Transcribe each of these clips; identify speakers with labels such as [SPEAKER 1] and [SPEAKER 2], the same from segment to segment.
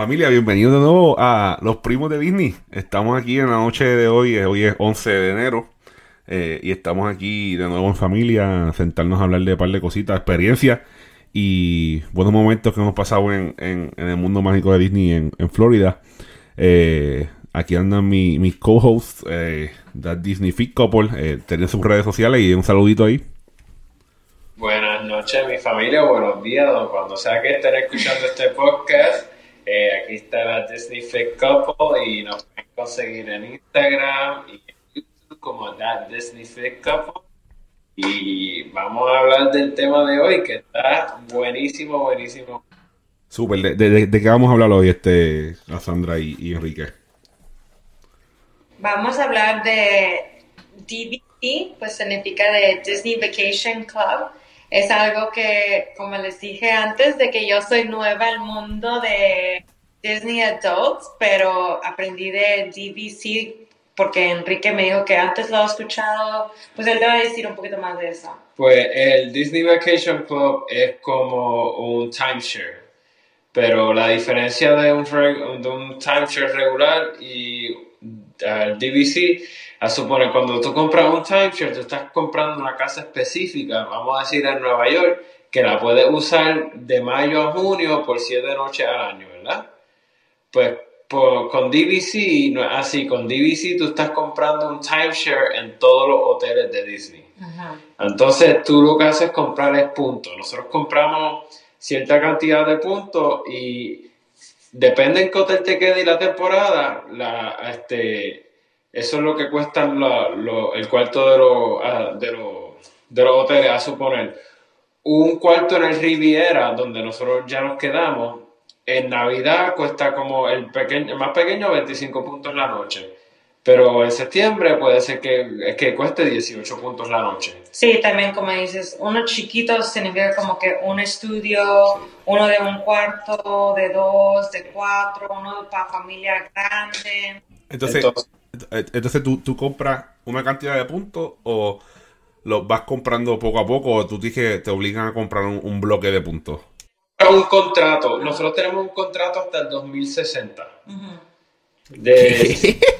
[SPEAKER 1] Familia, bienvenidos de nuevo a Los Primos de Disney. Estamos aquí en la noche de hoy, eh, hoy es 11 de enero, eh, y estamos aquí de nuevo en familia, a sentarnos a hablar de un par de cositas, experiencias y buenos momentos que hemos pasado en, el mundo mágico de Disney en, Florida. Eh, aquí andan mi- mis co-hosts, eh, That Disney Fit Couple, tienen sus redes sociales y un saludito ahí.
[SPEAKER 2] Buenas noches, mi familia. Buenos días, cuando sea que estén escuchando este podcast. Eh, aquí está la Disney Fit Couple y nos pueden conseguir en Instagram y en YouTube como That Disney Fit Couple. Y vamos a hablar del tema de hoy que está buenísimo, buenísimo.
[SPEAKER 1] Súper, ¿de, de, de- de qué vamos a hablar hoy, este, a Sandra y, y Enrique?
[SPEAKER 3] Vamos a hablar de DVC, pues significa de Disney Vacation Club. Es algo que, como les dije antes, de que yo soy nueva al mundo de Disney Adults, pero aprendí de DVC porque Enrique me dijo que antes lo ha escuchado. Pues él te decir un poquito más de eso.
[SPEAKER 2] Pues el Disney Vacation Club es como un timeshare, pero la diferencia de un, de un timeshare regular y el DVC, a suponer cuando tú compras un timeshare, tú estás comprando una casa específica, vamos a decir en Nueva York, que la puedes usar de mayo a junio por siete noches al año, ¿verdad? Pues por- con DVC no es así, con DVC tú estás comprando un timeshare en todos los hoteles de Disney. Entonces tú lo que haces es comprar es puntos. Nosotros compramos cierta cantidad de puntos y depende en qué hotel te quede y la temporada, la, este, eso es lo que cuesta lo- el cuarto de los, ah, de, los, de los hoteles, a suponer. Un cuarto en el Riviera, donde nosotros ya nos quedamos, en Navidad cuesta como el, pequeño, el más pequeño 25 puntos la noche. Pero en septiembre puede ser que, que cueste 18 puntos la noche.
[SPEAKER 3] Sí, también como dices, uno chiquito significa como que un estudio, uno de un cuarto, de dos, de cuatro, uno para familia grande.
[SPEAKER 1] Entonces,
[SPEAKER 2] Entonces-
[SPEAKER 1] ent- entonces ¿tú, tú compras una cantidad de puntos o los vas comprando poco a poco o tú te obligan a comprar un, un bloque de puntos.
[SPEAKER 2] Un contrato. Nosotros tenemos un contrato hasta el 2060. De...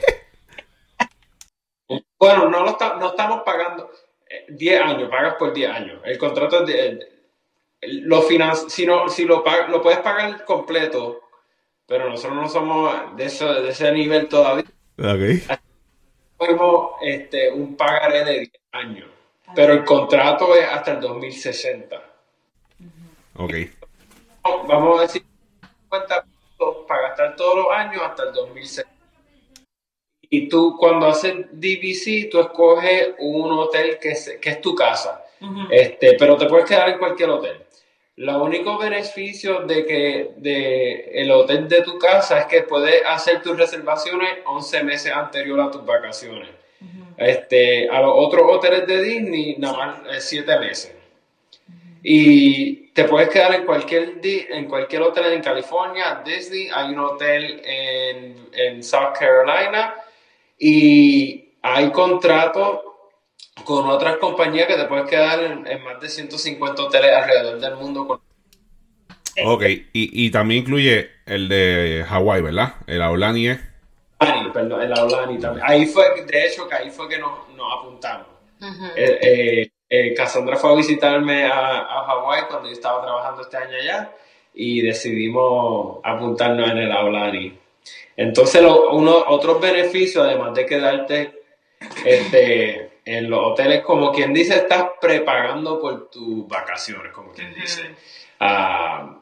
[SPEAKER 2] Bueno, no, lo está- no estamos pagando eh, 10 años, pagas por 10 años. El contrato es de... el- lo finan- si no, si lo, pag- lo puedes pagar completo, pero nosotros no somos de, eso, de ese nivel todavía.
[SPEAKER 1] Ok.
[SPEAKER 2] Tenemos este, un pagaré de 10 años, pero el contrato es hasta el 2060.
[SPEAKER 1] Ok.
[SPEAKER 2] vamos a decir 50 puntos para gastar todos los años hasta el 2006. Y tú cuando haces DVC, tú escoges un hotel que es, que es tu casa, este, pero te puedes quedar en cualquier hotel. Lo único beneficio de que de el hotel de tu casa es que puedes hacer tus reservaciones 11 meses anterior a tus vacaciones. Este, a los otros hoteles de Disney, nada más 7 meses. Y te puedes quedar en cualquier, en cualquier hotel en California, Disney, hay un hotel en, en South Carolina y hay contratos con otras compañías que te puedes quedar en, en más de 150 hoteles alrededor del mundo. Con...
[SPEAKER 1] Ok. Y, y también incluye el de Hawái, ¿verdad? El Aulani es.
[SPEAKER 2] Aulani, perdón, el Aulani también. Ahí fue, de hecho, que ahí fue que nos, nos apuntamos. Eh, eh, eh, Cassandra fue a visitarme a, a Hawái cuando yo estaba trabajando este año allá y decidimos apuntarnos en el Aulani. Entonces, lo- uno, otros beneficios, además de quedarte este, en los hoteles, como quien dice, estás prepagando por tus vacaciones, como quien dice. Ah,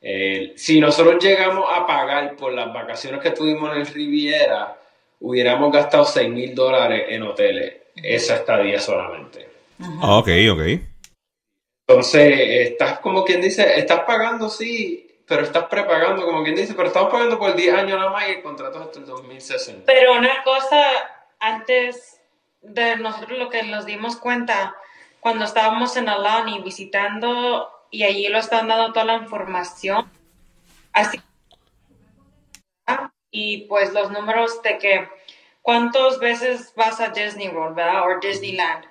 [SPEAKER 2] eh, si nosotros llegamos a pagar por las vacaciones que tuvimos en el Riviera, hubiéramos gastado 6 mil dólares en hoteles, esa estadía solamente.
[SPEAKER 1] Ah, ok, ok.
[SPEAKER 2] Entonces, estás como quien dice, estás pagando, sí, pero estás prepagando, como quien dice, pero estamos pagando por 10 años nada más y el contrato es hasta el 2060.
[SPEAKER 3] Pero una cosa, antes de nosotros lo que nos dimos cuenta, cuando estábamos en Alani visitando y allí lo están dando toda la información, así y pues los números de que cuántas veces vas a Disney World, ¿verdad? O Disneyland.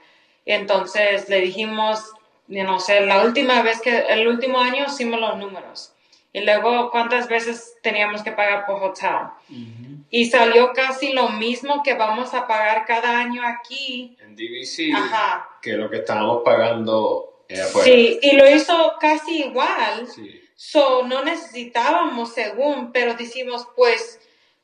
[SPEAKER 3] Y entonces le dijimos, no sé, la última vez que, el último año hicimos los números. Y luego cuántas veces teníamos que pagar por hotel. Y salió casi lo mismo que vamos a pagar cada año aquí.
[SPEAKER 2] En DVC,
[SPEAKER 3] Ajá.
[SPEAKER 2] que lo que estábamos pagando afuera.
[SPEAKER 3] Sí, y lo hizo casi igual.
[SPEAKER 2] Sí.
[SPEAKER 3] So, no necesitábamos según, pero decimos, pues,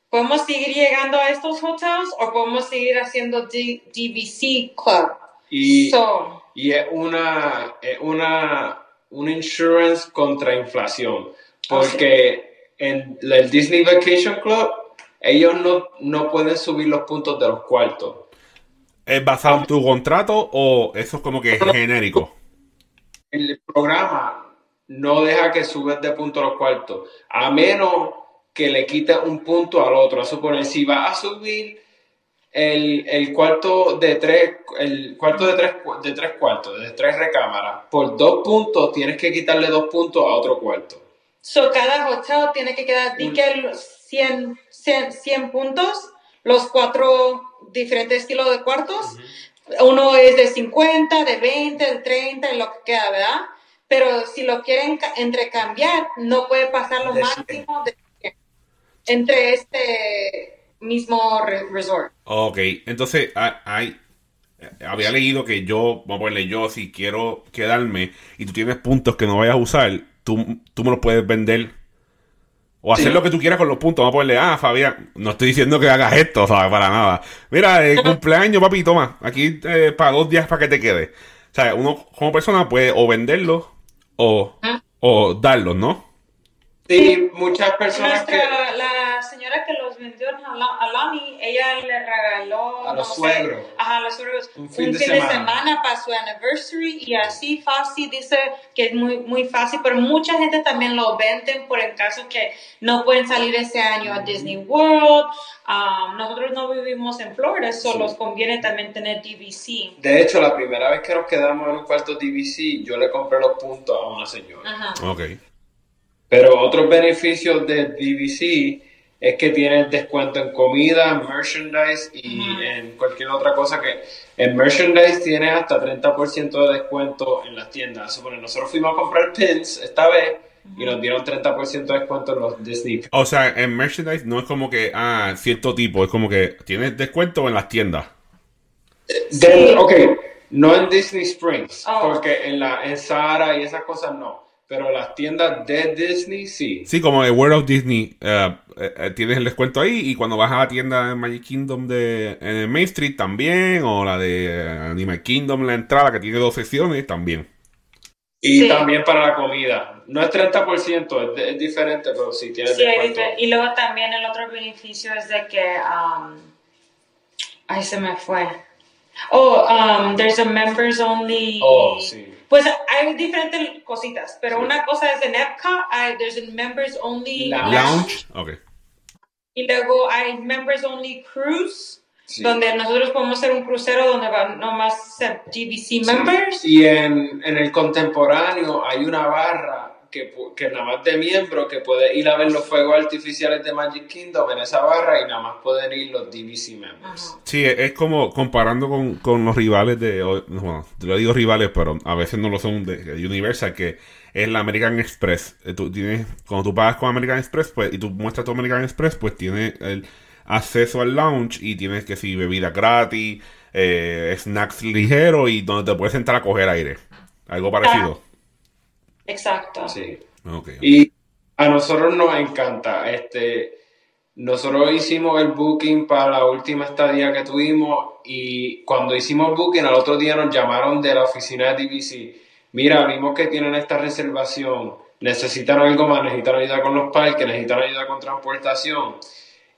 [SPEAKER 3] ¿podemos seguir llegando a estos hotels o podemos seguir haciendo D- DVC Club?
[SPEAKER 2] Y,
[SPEAKER 3] So,
[SPEAKER 2] y es una, es una, un insurance contra inflación. Porque en el Disney Vacation Club, ellos no, no pueden subir los puntos de los cuartos.
[SPEAKER 1] ¿Es basado en tu contrato o eso es como que genérico?
[SPEAKER 2] El programa no deja que subes de punto a los cuartos, a menos que le quites un punto al otro. A suponer, si vas a subir el, el cuarto de tres, el cuarto de tres, de tres cuartos, de tres recámaras, por dos puntos tienes que quitarle dos puntos a otro cuarto.
[SPEAKER 3] So cada hotel tiene que quedar, di que los 100, 100, 100 puntos, los cuatro diferentes estilos de cuartos. Uno es de 50, de 20, de 30, y lo que queda, ¿verdad? Pero si lo quieren ca- entrecambiar, no puede pasar lo
[SPEAKER 2] De
[SPEAKER 3] máximo de 100 entre este mismo re- resort.
[SPEAKER 1] Ok, entonces ha- hay, había leído que yo, vamos a ponerle yo, si quiero quedarme y tú tienes puntos que no vayas a usar, tú, tú me los puedes vender. O hacer
[SPEAKER 2] Sí.
[SPEAKER 1] lo que tú quieras con los puntos. Vamos a ponerle, ah, Fabián, no estoy diciendo que hagas esto, ¿sabes? Para nada. Mira, eh, cumpleaños, papi, toma, aquí eh, para dos días para que te quede. O sea, uno como persona puede o venderlos o,
[SPEAKER 3] Ah.
[SPEAKER 1] o darlos, ¿no?
[SPEAKER 2] Sí, muchas personas que...
[SPEAKER 3] La señora que los vendió en Ala- Alani, ella le regaló
[SPEAKER 2] A los
[SPEAKER 3] no sé,
[SPEAKER 2] suegros.
[SPEAKER 3] ajá, a los suegros,
[SPEAKER 2] Un
[SPEAKER 3] un
[SPEAKER 2] fin
[SPEAKER 3] fin,
[SPEAKER 2] de
[SPEAKER 3] de,
[SPEAKER 2] semana.
[SPEAKER 3] semana. para su anniversary y así fácil, dice que es muy, muy fácil, pero mucha gente también lo venden por el caso que no pueden salir ese año a Disney World. Um, nosotros no vivimos en Florida, solo
[SPEAKER 2] Sí.
[SPEAKER 3] nos conviene también tener DVC.
[SPEAKER 2] De hecho, la primera vez que nos quedamos en un cuarto DVC, yo le compré los puntos a una señora.
[SPEAKER 3] Ajá.
[SPEAKER 1] Ok.
[SPEAKER 2] Pero otros beneficios de DVC es que tienes descuento en comida, merchandise y en cualquier otra cosa que... En merchandise tienes hasta 30% de descuento en las tiendas. Supone, nosotros fuimos a comprar pins esta vez y nos dieron 30% de descuento en los Disney.
[SPEAKER 1] O sea, en merchandise no es como que, ah, cierto tipo, es como que tienes descuento en las tiendas.
[SPEAKER 2] Dentro- ok, no en Disney Springs,
[SPEAKER 3] Oh.
[SPEAKER 2] porque en, la, en Sahara y esas cosas no. Pero las tiendas de Disney sí.
[SPEAKER 1] Sí, como el World of Disney, eh, eh, tienes el descuento ahí y cuando vas a la tienda de Magic Kingdom de en Main Street también, o la de Animal Kingdom, la entrada que tiene dos secciones también.
[SPEAKER 2] Y
[SPEAKER 3] Sí.
[SPEAKER 2] también para la comida. No es 30%, es, de- es diferente, pero sí tienes
[SPEAKER 3] Sí,
[SPEAKER 2] descuento.
[SPEAKER 3] y luego también el otro beneficio es de que, um, ay, se me fue. Oh, um, there's a members only.
[SPEAKER 2] Oh, sí.
[SPEAKER 3] Pues hay diferentes cositas, pero una cosa es en Epcot, hay, there's a members only
[SPEAKER 2] Lounge.
[SPEAKER 1] Lounge, ok.
[SPEAKER 3] y luego hay members only cruise,
[SPEAKER 2] Sí.
[SPEAKER 3] donde nosotros podemos hacer un crucero donde van nomás ser GBC members.
[SPEAKER 2] Y en, en el contemporáneo hay una barra que, que nada más de miembro que puede ir a ver los fuegos artificiales de Magic Kingdom en esa barra y nada más pueden ir los DVC members.
[SPEAKER 1] Sí, es es como comparando con, con los rivales de, bueno, lo digo rivales, pero a veces no lo son de, Universal, que es la American Express. Eh, Tú tienes, cuando tú pagas con American Express, pues, y tú muestras tu American Express, pues tienes el acceso al lounge y tienes que si bebida gratis, eh, snacks ligeros y donde te puedes sentar a coger aire. Algo parecido.
[SPEAKER 3] Exacto.
[SPEAKER 2] Sí.
[SPEAKER 1] Ok.
[SPEAKER 2] Y a nosotros nos encanta. Este, nosotros hicimos el booking para la última estadía que tuvimos y cuando hicimos el booking al otro día nos llamaron de la oficina de DVC. Mira, vimos que tienen esta reservación. Necesitan algo más, necesitan ayuda con los parques, necesitan ayuda con transportación.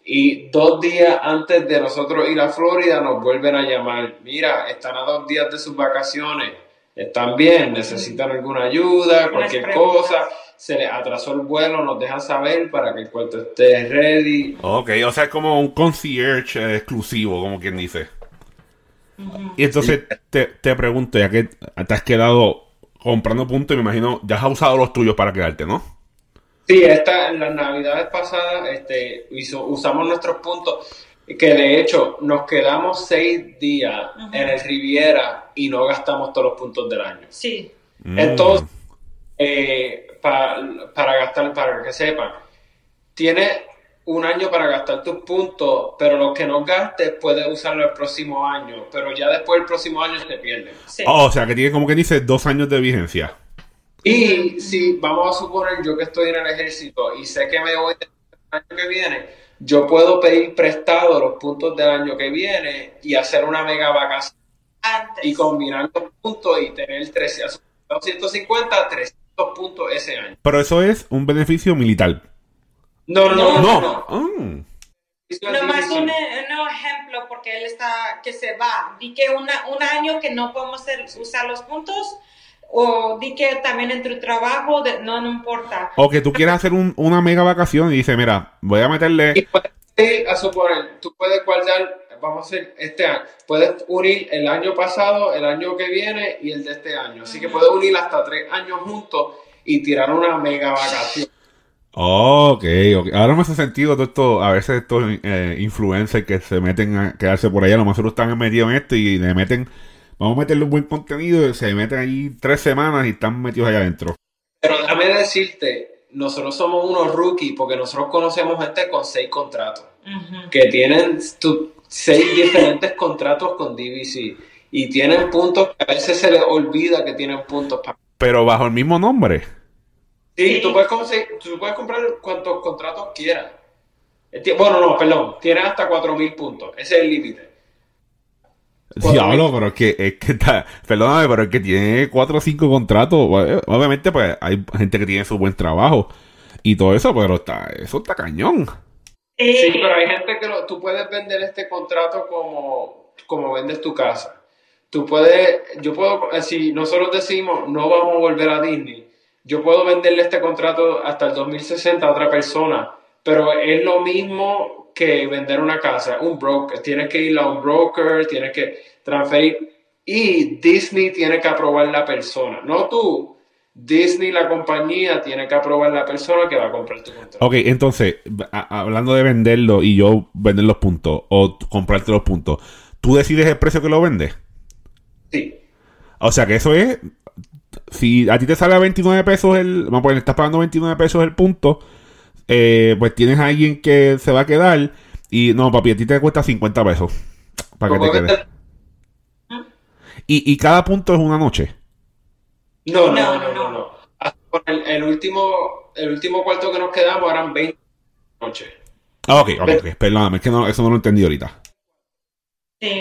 [SPEAKER 2] Y dos días antes de nosotros ir a Florida nos vuelven a llamar. Mira, están a dos días de sus vacaciones. Están bien, necesitan alguna ayuda, cualquier cosa. Se les atrasó el vuelo, nos dejan saber para que el cuarto esté ready.
[SPEAKER 1] Ok, o sea, es como un concierge exclusivo, como quien dice. Y entonces te, te pregunto, ya que te has quedado comprando puntos, y me imagino, ya has usado los tuyos para quedarte, ¿no?
[SPEAKER 2] Sí, esta, en las navidades pasadas este, hizo- usamos nuestros puntos, que de hecho nos quedamos seis días en el Riviera y no gastamos todos los puntos del año.
[SPEAKER 3] Sí.
[SPEAKER 1] Mm.
[SPEAKER 2] Entonces, eh, para gastar, para que sepan, tienes un año para gastar tus puntos, pero lo que no gastes puedes usarlo el próximo año, pero ya después el próximo año te pierden.
[SPEAKER 1] Oh, o sea, que tiene como que dice dos años de vigencia.
[SPEAKER 2] Y si vamos a suponer yo que estoy en el ejército y sé que me voy el año que viene, yo puedo pedir prestado los puntos del año que viene y hacer una mega vacación y combinar los puntos y tener 300, 250, 300 puntos ese año.
[SPEAKER 1] Pero eso es un beneficio militar.
[SPEAKER 2] No, no, no. no, no.
[SPEAKER 3] Mm. Nomás un, ejemplo, porque él está, que se va. Di que una, un año que no podemos usar los puntos, o di que también entre trabajo, no, no importa.
[SPEAKER 1] O que tú quieras hacer un, una mega vacación y dices, mira, voy a meterle...
[SPEAKER 2] Y puedes, a suponer, tú puedes guardar, vamos a hacer este año, puedes unir el año pasado, el año que viene y el de este año. Así que puedes unir hasta tres años juntos y tirar una mega vacación.
[SPEAKER 1] ok, ok. Ahora me hace sentido todo esto, a veces estos eh, influencers que se meten a quedarse por allá, a lo mejor están metidos en esto y le meten vamos a meterle un buen contenido y se meten allí tres semanas y están metidos allá adentro.
[SPEAKER 2] Pero déjame decirte, nosotros somos unos rookies porque nosotros conocemos gente con seis contratos, que tienen seis diferentes contratos con DVC y tienen puntos que a veces se les olvida que tienen puntos.
[SPEAKER 1] Pero bajo el mismo nombre.
[SPEAKER 2] Sí, tú puedes, tú puedes comprar cuantos contratos quieras. Bueno, no, perdón, tienes hasta 4.000 puntos, ese es el límite.
[SPEAKER 1] Diablo, pero es que, es que está, perdóname, pero es que tiene cuatro o cinco contratos. Obviamente, pues hay gente que tiene su buen trabajo y todo eso, pero está, eso está cañón.
[SPEAKER 2] Sí, pero hay gente que tú puedes vender este contrato como, como vendes tu casa. Tú puedes, yo puedo, si nosotros decimos no vamos a volver a Disney, yo puedo venderle este contrato hasta el 2060 a otra persona, pero es lo mismo que vender una casa, un broker, tienes que ir a un broker, tienes que transferir y Disney tiene que aprobar la persona, no tú. Disney, la compañía, tiene que aprobar la persona que va a comprar tu contrato.
[SPEAKER 1] Ok, entonces, hablando de venderlo y yo vender los puntos o comprarte los puntos, ¿tú decides el precio que lo vendes?
[SPEAKER 2] Sí.
[SPEAKER 1] O sea que eso es. Si a ti te sale a 29 pesos el. Vamos a poner, estás pagando 29 pesos el punto eh, pues tienes a alguien que se va a quedar y no, papi, a ti te cuesta 50 pesos para que te quedes. Y, y cada punto es una noche.
[SPEAKER 2] No, no, no, no, no. El, último, el último cuarto que nos quedamos eran 20 noches.
[SPEAKER 1] Ah, ok, ok, perdóname, es que no, eso no lo entendí ahorita.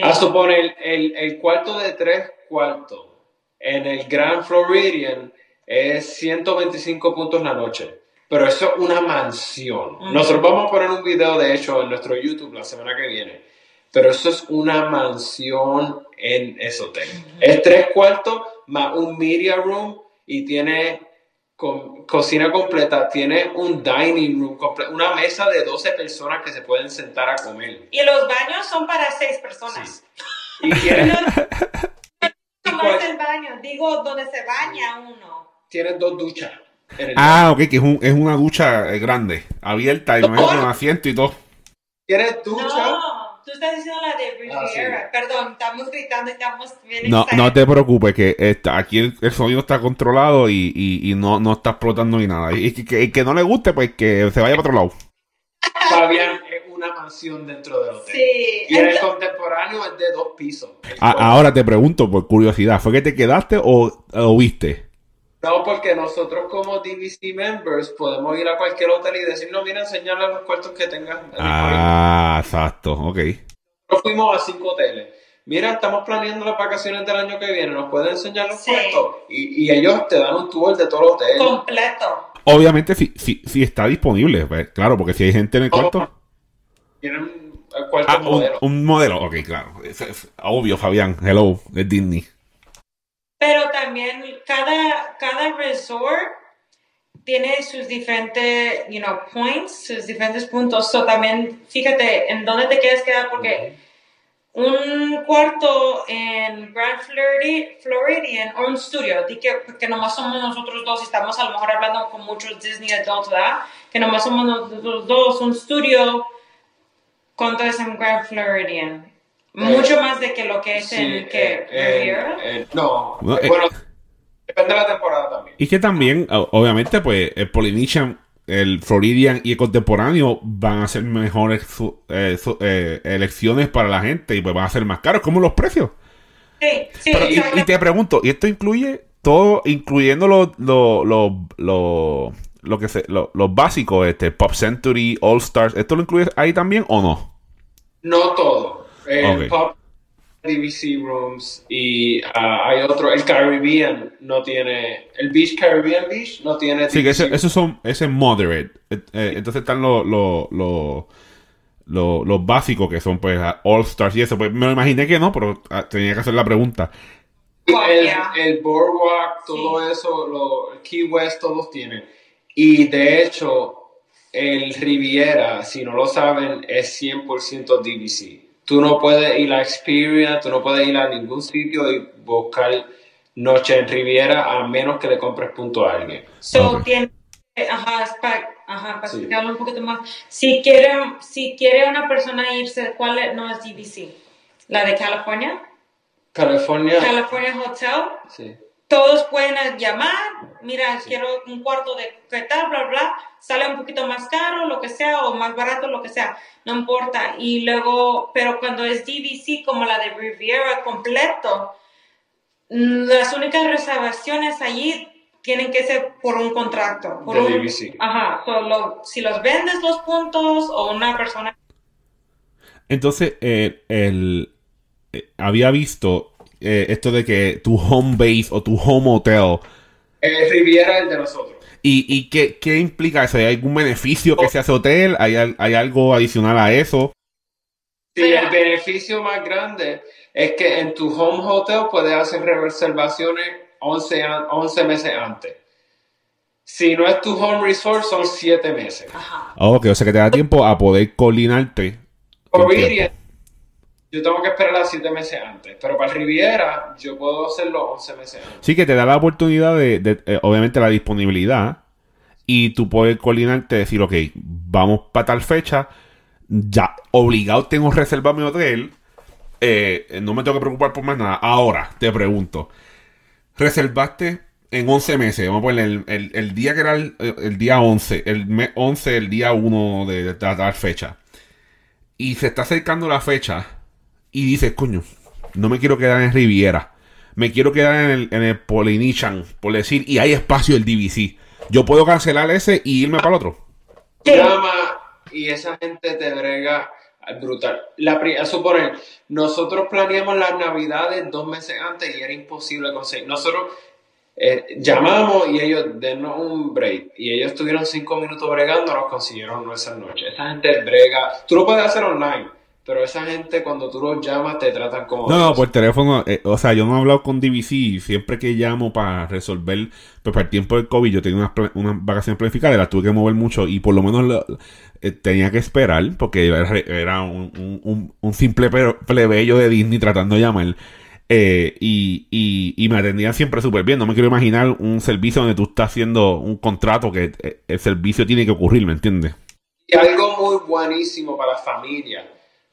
[SPEAKER 2] A suponer, el, el cuarto de tres cuartos en el Grand Floridian es 125 puntos la noche pero eso es una mansión. Nosotros vamos a poner un video, de hecho, en nuestro YouTube la semana que viene, pero eso es una mansión en ese hotel. Es tres cuartos más un media room y tiene cocina completa, tiene un dining room una mesa de 12 personas que se pueden sentar a comer.
[SPEAKER 3] Y los baños son para seis personas. Y tiene... ¿Cómo es el baño? Digo, donde se baña uno.
[SPEAKER 2] Tiene dos duchas.
[SPEAKER 1] Ah, ok, que es, un, es una ducha eh, grande, abierta y no un asiento y todo.
[SPEAKER 2] ¿Quieres ducha?
[SPEAKER 3] No, tú estás diciendo la de Riviera. Ah, Perdón, estamos gritando y estamos bien
[SPEAKER 1] No, no te preocupes, que está, aquí el, sonido está controlado y, y, y, no, no está explotando ni nada. Y que, que, no le guste, pues que se vaya para otro lado.
[SPEAKER 2] Fabián, es una mansión dentro del hotel. Sí. Y el contemporáneo es de dos pisos.
[SPEAKER 1] Ah, ahora te pregunto, por curiosidad, ¿fue que te quedaste o, o viste?
[SPEAKER 2] No, porque nosotros como DVC members podemos ir a cualquier hotel y decir, no, mira, enseñarle los cuartos que tengan.
[SPEAKER 1] Ah, exacto, ok.
[SPEAKER 2] Nosotros fuimos a cinco hoteles. Mira, estamos planeando las vacaciones del año que viene, ¿nos pueden enseñar los cuartos? Y, ellos te dan un tour de todo el hotel.
[SPEAKER 3] Completo.
[SPEAKER 1] Obviamente, si, si, si está disponible, pues, claro, porque si hay gente en el cuarto.
[SPEAKER 2] Tienen cuarto ah,
[SPEAKER 1] modelo. Un, modelo, ok, claro. obvio, Fabián. Hello, es Disney.
[SPEAKER 3] Pero también cada, cada resort tiene sus diferentes, you know, points, sus diferentes puntos. So también fíjate en dónde te quieres quedar porque un cuarto en Grand Floridian o un studio, di que, que nomás somos nosotros dos y estamos a lo mejor hablando con muchos Disney adults, ¿verdad? Que nomás somos nosotros dos, un studio, ¿cuánto es en Grand Floridian? Mucho más de que lo que es en que
[SPEAKER 2] eh, eh, no, bueno, Depende de la temporada también.
[SPEAKER 1] Y que también, obviamente, pues el Polynesian, el Floridian y el contemporáneo van a ser mejores eh, eh, elecciones para la gente y pues van a ser más caros, como los precios.
[SPEAKER 3] Sí, sí,
[SPEAKER 1] y, te pregunto, ¿y esto incluye todo, incluyendo lo, lo, lo, lo, que se, los básicos, este, Pop Century, All Stars, ¿esto lo incluye ahí también o no?
[SPEAKER 2] No todo. El Pop DVC Rooms y ah, hay otro, el Caribbean no tiene, el Beach Caribbean Beach no tiene.
[SPEAKER 1] Sí, que esos son, ese es moderate. Eh, eh, entonces están los los básicos que son pues All Stars y eso. Pues me lo imaginé que no, pero ah, tenía que hacer la pregunta.
[SPEAKER 2] El, el Boardwalk, todo eso, lo, Key West, todos tienen. Y de hecho, el Riviera, si no lo saben, es 100% DVC tú no puedes ir a Experience, tú no puedes ir a ningún sitio y buscar noche en Riviera a menos que le compres punto a alguien.
[SPEAKER 3] So, tiene, ajá, para, ajá, explicarlo un poquito más. Si quiere, si quiere una persona irse, ¿cuál no es DVC? ¿La de California?
[SPEAKER 2] California.
[SPEAKER 3] California Hotel.
[SPEAKER 2] Sí
[SPEAKER 3] todos pueden llamar, mira, quiero un cuarto de qué tal, bla, bla, sale un poquito más caro, lo que sea, o más barato, lo que sea, no importa. Y luego, pero cuando es DVC como la de Riviera completo, las únicas reservaciones allí tienen que ser por un contrato. Por
[SPEAKER 2] de
[SPEAKER 3] un,
[SPEAKER 2] DVC.
[SPEAKER 3] Ajá, solo, si los vendes los puntos o una persona.
[SPEAKER 1] Entonces, eh, el, eh, había visto eh, esto de que tu home base o tu home hotel.
[SPEAKER 2] El Riviera el de nosotros.
[SPEAKER 1] ¿Y, y qué, qué, implica eso? ¿Hay algún beneficio que se hace hotel? ¿Hay, ¿Hay algo adicional a eso?
[SPEAKER 2] Sí, el beneficio más grande es que en tu home hotel puedes hacer reservaciones 11, 11 meses antes. Si no es tu home resort, son 7 meses.
[SPEAKER 3] Ajá.
[SPEAKER 1] ok, o sea que te da tiempo a poder coordinarte
[SPEAKER 2] yo tengo que esperar las 7 meses antes. Pero para Riviera, yo puedo hacerlo 11 meses antes.
[SPEAKER 1] Sí, que te da la oportunidad de, eh, obviamente, la disponibilidad. Y tú puedes coordinarte, decir, ok, vamos para tal fecha. Ya, obligado tengo que reservar mi hotel. Eh, no me tengo que preocupar por más nada. Ahora, te pregunto. Reservaste en 11 meses. Vamos a poner el, día que era el, día 11. El mes 11, el día 1 de, de tal fecha. Y se está acercando la fecha y dices, coño, no me quiero quedar en Riviera. Me quiero quedar en el, en el Polynesian, por decir, y hay espacio el DVC. Yo puedo cancelar ese y irme para el otro.
[SPEAKER 2] Llama y esa gente te brega brutal. La, a suponer, nosotros planeamos las navidades dos meses antes y era imposible conseguir. Nosotros eh, llamamos y ellos denos un break y ellos estuvieron cinco minutos bregando, nos consiguieron nuestra noche. Esa gente brega. Tú lo puedes hacer online pero esa gente cuando tú los llamas te tratan como...
[SPEAKER 1] No, no, por teléfono, eh, o sea, yo no he hablado con DVC siempre que llamo para resolver, pues para el tiempo del COVID yo tenía unas, unas vacaciones planificadas, las tuve que mover mucho y por lo menos eh, tenía que esperar porque era, un, simple plebeyo de Disney tratando de llamar. Eh, y, y, y, me atendían siempre súper bien. No me quiero imaginar un servicio donde tú estás haciendo un contrato que el servicio tiene que ocurrir, ¿me entiendes?
[SPEAKER 2] Y algo muy buenísimo para la familia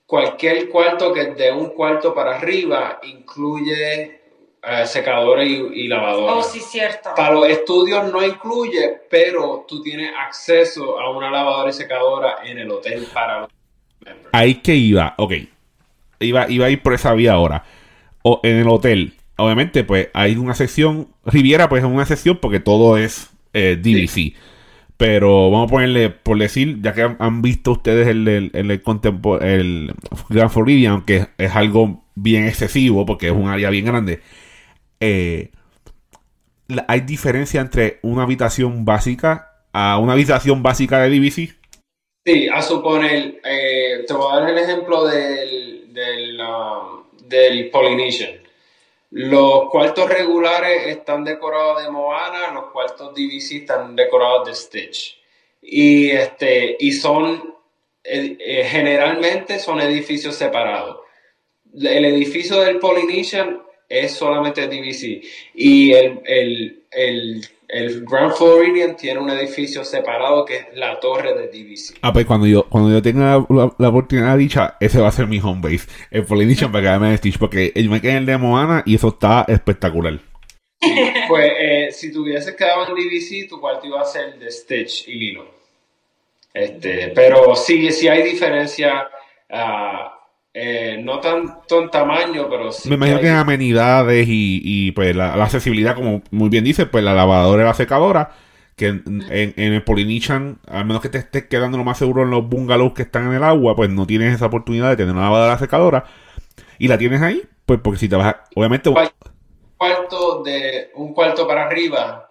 [SPEAKER 2] cualquier cuarto que de un cuarto para arriba incluye eh, secadores y, lavadores.
[SPEAKER 3] Oh, sí, cierto.
[SPEAKER 2] Para los estudios no incluye, pero tú tienes acceso a una lavadora y secadora en el hotel para los
[SPEAKER 1] Ahí que iba, ok. Iba, iba a ir por esa vía ahora. O, en el hotel, obviamente, pues hay una sección. Riviera, pues es una sección porque todo es eh, DVC. Pero vamos a ponerle, por decir, ya que han, visto ustedes el, el, el, el Grand Floridian, aunque es algo bien excesivo porque es un área bien grande, eh, ¿hay diferencia entre una habitación básica a una habitación básica de DVC?
[SPEAKER 2] Sí, a suponer, eh, te voy a dar el ejemplo del, del, um, del Polynesian. Los cuartos regulares están decorados de Moana, los cuartos DVC están decorados de Stitch. Y, este, y son, eh, eh, generalmente son edificios separados. El edificio del Polynesian es solamente DVC. Y el, el, el el Grand Floridian tiene un edificio separado que es la torre de DVC.
[SPEAKER 1] Ah, pues cuando yo, cuando yo tenga la, oportunidad dicha, ese va a ser mi home base. El Polynesian para quedarme en Stitch, porque yo me quedé en el de Moana y eso está espectacular.
[SPEAKER 2] pues eh, si te hubieses quedado en DVC, tu cuarto iba a ser de Stitch y Lilo. Este, pero sí, sí hay diferencia, ah, eh, no tanto en tamaño, pero sí.
[SPEAKER 1] Me imagino
[SPEAKER 2] hay-
[SPEAKER 1] que en amenidades y, y, pues la, la accesibilidad, como muy bien dice, pues la lavadora y la secadora, que en, en- en el Polynesian, al menos que te estés quedando lo más seguro en los bungalows que están en el agua, pues no tienes esa oportunidad de tener una lavadora y la secadora. Y la tienes ahí, pues porque si te vas a, obviamente,
[SPEAKER 2] Cual- cuarto de un cuarto para arriba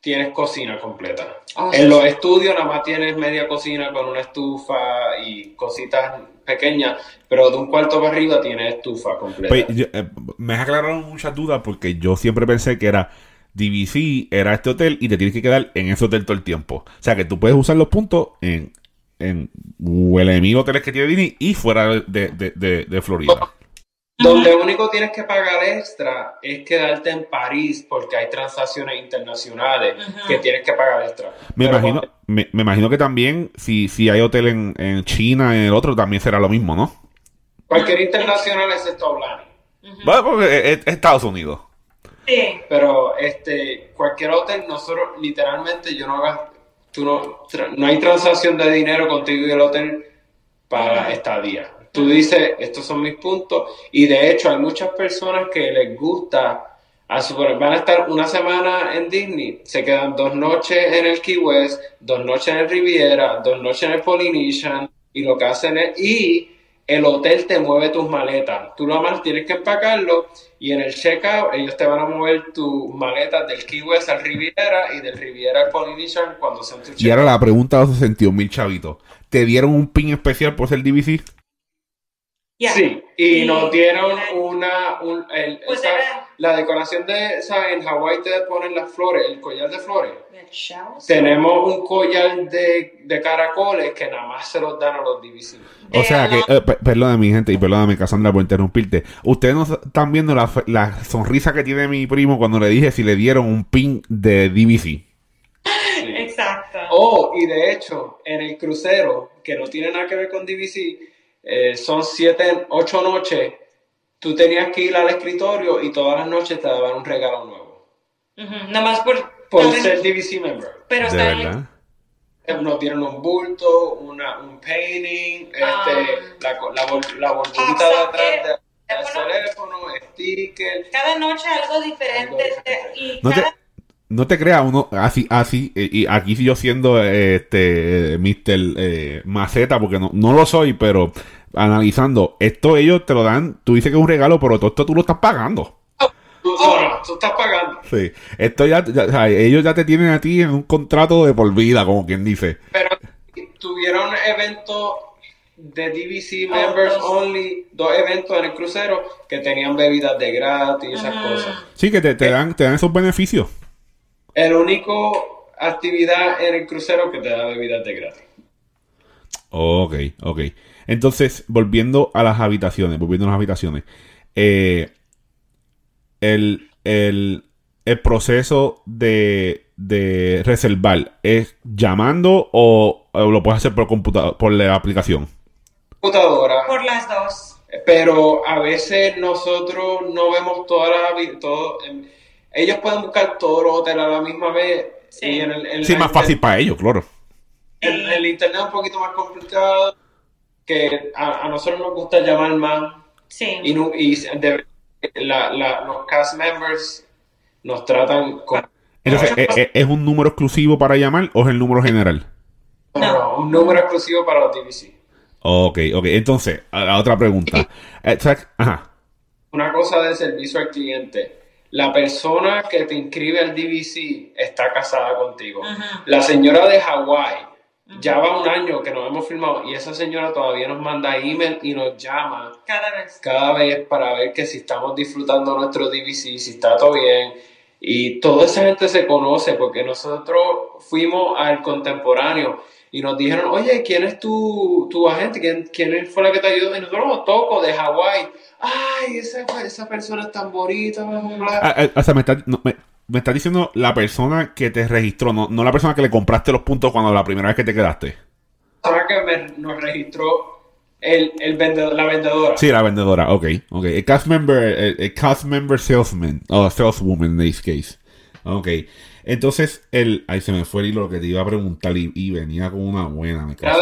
[SPEAKER 2] tienes cocina completa.
[SPEAKER 3] Oh,
[SPEAKER 2] en
[SPEAKER 3] sí,
[SPEAKER 2] los estudios nada más tienes media cocina con una estufa y cositas pequeñas, pero de un cuarto para arriba tienes estufa completa.
[SPEAKER 1] Pues, yo, eh, me has aclarado muchas dudas porque yo siempre pensé que era DVC, era este hotel y te tienes que quedar en ese hotel todo el tiempo. O sea que tú puedes usar los puntos en, en huele mil hoteles que tiene Disney y fuera de, de, de, de Florida.
[SPEAKER 2] Donde único tienes que pagar extra es quedarte en París porque hay transacciones internacionales que tienes que pagar extra.
[SPEAKER 1] Me
[SPEAKER 2] Pero
[SPEAKER 1] imagino,
[SPEAKER 2] cuando-
[SPEAKER 1] me, me imagino que también si, si hay hotel en, en China, en el otro, también será lo mismo, ¿no?
[SPEAKER 2] Cualquier internacional excepto Aulani.
[SPEAKER 3] Ujú.
[SPEAKER 1] Bueno, porque es, es Estados Unidos.
[SPEAKER 3] Sí.
[SPEAKER 2] Pero este, cualquier hotel, nosotros literalmente yo no haga, tú no, no hay transacción de dinero contigo y el hotel para estadía. Tú dices, estos son mis puntos, y de hecho hay muchas personas que les gusta, a suponer, van a estar una semana en Disney, se quedan dos noches en el Key West, dos noches en el Riviera, dos noches en el Polynesian, y lo que hacen es, y el hotel te mueve tus maletas. Tú nada más tienes que empacarlo y en el checkout ellos te van a mover tus maletas del Key West al Riviera y del Riviera al Polynesian cuando sean tu
[SPEAKER 1] Y ahora la pregunta de los 61 mil chavitos. ¿Te dieron un pin especial por ser DVC?
[SPEAKER 2] Sí, y
[SPEAKER 3] Y-
[SPEAKER 2] nos dieron una, un, el-
[SPEAKER 3] Pues
[SPEAKER 2] esa-
[SPEAKER 3] era-
[SPEAKER 2] la decoración de, ¿sabes? En Hawái te ponen las flores, el collar de flores. Tenemos un collar de, de caracoles que nada más se los dan a los DVC.
[SPEAKER 1] O sea que,
[SPEAKER 3] De-
[SPEAKER 1] eh, mi gente y perdóname Cassandra por interrumpirte. Ustedes no están viendo la, sonrisa que tiene mi primo cuando le dije si le dieron un pin de DVC.
[SPEAKER 2] Sí.
[SPEAKER 3] Exacto.
[SPEAKER 2] Oh, y de hecho, en el crucero, que no tiene nada que ver con DVC, eh, son siete, ocho noches, tú tenías que ir al escritorio y todas las noches te daban un regalo nuevo.
[SPEAKER 3] Nada más por...
[SPEAKER 2] Por
[SPEAKER 3] vez-
[SPEAKER 2] ser DVC member.
[SPEAKER 3] Pero
[SPEAKER 1] De
[SPEAKER 3] está
[SPEAKER 1] verdad.
[SPEAKER 2] Eh, Nos dieron un bulto, una, un painting, este,
[SPEAKER 3] Ah.
[SPEAKER 2] la, co- la, bol- la borbujita
[SPEAKER 3] Ah,
[SPEAKER 2] de
[SPEAKER 3] ¿sabes
[SPEAKER 2] atrás de- del
[SPEAKER 3] Teléfono.
[SPEAKER 2] sticker.
[SPEAKER 3] Cada noche algo diferente.
[SPEAKER 2] Algo diferente.
[SPEAKER 3] Y
[SPEAKER 1] No te,
[SPEAKER 3] cada...
[SPEAKER 1] no te creas, uno así, así, eh, y aquí yo siendo eh, este eh, Mr. eh, Maceta, porque no, no lo soy, pero analizando, esto ellos te lo dan, tú dices que es un regalo, pero todo esto tú lo estás pagando.
[SPEAKER 2] Tú, no, no, tú estás pagando.
[SPEAKER 1] Sí, esto ya, ya- o sea, ellos ya te tienen a ti en un contrato de por vida, como quien dice.
[SPEAKER 2] Pero tuvieron eventos de DVC
[SPEAKER 3] Oh,
[SPEAKER 2] members only, dos eventos en el crucero que tenían bebidas de gratis y esas cosas.
[SPEAKER 1] Sí, que te, te dan, te dan esos beneficios.
[SPEAKER 2] El único actividad en el crucero que te da bebidas de gratis.
[SPEAKER 1] Ok, ok. Entonces, volviendo a las habitaciones, volviendo a las habitaciones. eh, el, el, el proceso de, de reservar es llamando o, o lo puedes hacer por computador, por la aplicación.
[SPEAKER 2] Computadora.
[SPEAKER 3] Por las dos.
[SPEAKER 2] Pero a veces nosotros no vemos todas las todo, em, ellos pueden buscar todos los hoteles a la misma vez
[SPEAKER 3] Sí.
[SPEAKER 2] y en el, en
[SPEAKER 1] Sí, más fácil para ellos, claro.
[SPEAKER 2] el internet es un poquito más complicado que a, a nosotros nos gusta llamar más
[SPEAKER 3] Sí.
[SPEAKER 2] y, no- y de- la- la- los cast members nos tratan con
[SPEAKER 1] Entonces, ¿e- e- ¿es, un número exclusivo para llamar o es el número general?
[SPEAKER 2] no, un número exclusivo para los DVC.
[SPEAKER 1] Ok, ok. Entonces, a la otra pregunta. Eh. Ajá.
[SPEAKER 2] Una cosa de servicio al cliente. La persona que te inscribe al DVC está casada contigo. La señora de Hawái ya va un año que nos hemos filmado y esa señora todavía nos manda email y nos llama
[SPEAKER 3] Cada vez.
[SPEAKER 2] cada vez para ver que si estamos disfrutando nuestro DVC, si está todo bien. Y toda esa gente se conoce porque nosotros fuimos al contemporáneo y nos dijeron, oye, ¿quién es tu, tu agente? ¿Quién, ¿Quién fue la que te ayudó? Y nosotros, "Oh, Toco, de Hawái. Ay, esa, esa persona es tan bonita. bla, bla, bla".
[SPEAKER 1] Ah, ah, o sea, me estás no, me, me estás diciendo la persona que te registró, no, no la persona que le compraste los puntos cuando la primera vez que te quedaste.
[SPEAKER 2] La persona que me- nos registró El, el vendedor, la vendedora.
[SPEAKER 1] Sí, la vendedora, ok, ok. El cast member, el, el cast member salesman, o saleswoman in this case. Ok. Entonces, el, ahí se me fue el hilo lo que te iba a preguntar y, y venía con una buena, me cago.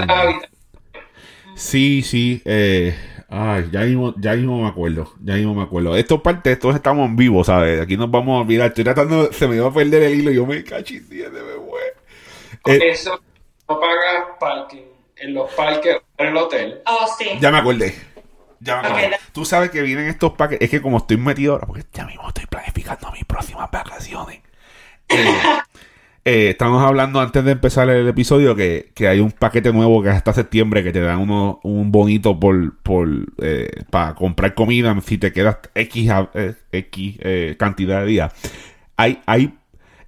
[SPEAKER 1] Sí, sí, eh, ay, ya mismo, ya mismo me acuerdo, ya mismo me acuerdo. Esto parte, todos estamos en vivo, ¿sabes? Aquí nos vamos a olvidar. Estoy tratando, se me iba a perder el hilo y yo me cachiné, me fue. Eh,
[SPEAKER 2] Eso no pagas parking en los parques o en el hotel.
[SPEAKER 3] Oh, sí.
[SPEAKER 1] Ya me acordé. Ya me acordé.
[SPEAKER 3] Ok, da-
[SPEAKER 1] Tú sabes que vienen estos paquetes. Es que como estoy metido ahora, porque ya mismo estoy planificando mis próximas vacaciones. Eh, eh, estamos hablando antes de empezar el episodio que, que hay un paquete nuevo que hasta septiembre que te dan uno, un bonito por, por eh, para comprar comida si te quedas X, X cantidad de días. Hay, hay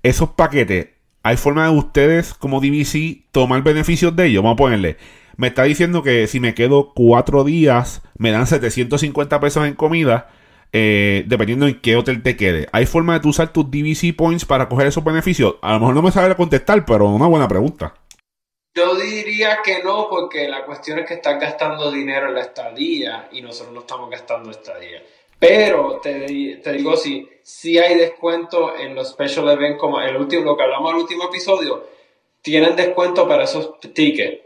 [SPEAKER 1] esos paquetes. ¿Hay forma de ustedes como DVC tomar beneficios de ellos? Vamos a ponerle. Me está diciendo que si me quedo cuatro días, me dan 750 pesos en comida, eh, dependiendo en qué hotel te quede. ¿Hay forma de tú usar tus DVC points para coger esos beneficios? A lo mejor no me sabe contestar, pero una buena pregunta.
[SPEAKER 2] Yo diría que no, porque la cuestión es que estás gastando dinero en la estadía y nosotros no estamos gastando estadía. Pero te, te digo, sí, sí hay descuento en los special events, como el último, lo que hablamos en el último episodio, tienen descuento para esos tickets.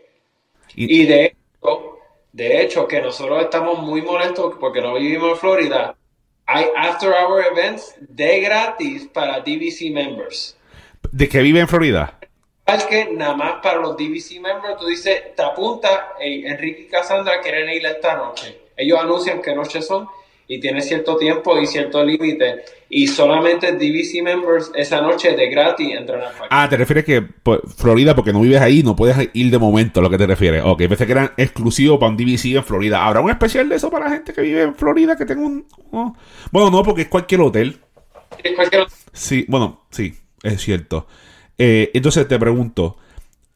[SPEAKER 1] Y-
[SPEAKER 2] Y de hecho, de hecho, que nosotros estamos muy molestos porque no vivimos en Florida, hay after hour events de gratis para DVC members.
[SPEAKER 1] ¿De que vive en Florida?
[SPEAKER 2] que nada más para los DVC members, tú dices, te apunta, "Hey, Enrique y Cassandra quieren ir esta noche. Ellos anuncian qué noches son y tiene cierto tiempo y cierto límite. Y solamente DVC members esa noche de gratis entran al parque.
[SPEAKER 1] Ah, te refieres que pues, Florida, porque no vives ahí, no puedes ir de momento, a lo que te refieres. Ok, pensé que eran exclusivos para un DVC en Florida. ¿Habrá un especial de eso para la gente que vive en Florida que tenga un... oh? Bueno, no, porque es cualquier hotel.
[SPEAKER 2] Es cualquier-
[SPEAKER 1] Sí, bueno, sí, es cierto. Eh, entonces te pregunto,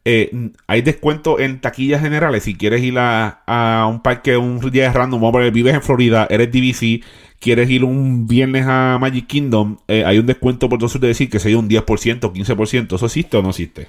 [SPEAKER 1] eh, ¿hay descuento en taquillas generales? Si quieres ir a, a un parque un día random, vamos a poner, vives en Florida, eres DVC, quieres ir un viernes a Magic Kingdom, eh, hay un descuento por entonces de decir que sería un 10%, 15%. ¿Eso existe o no existe?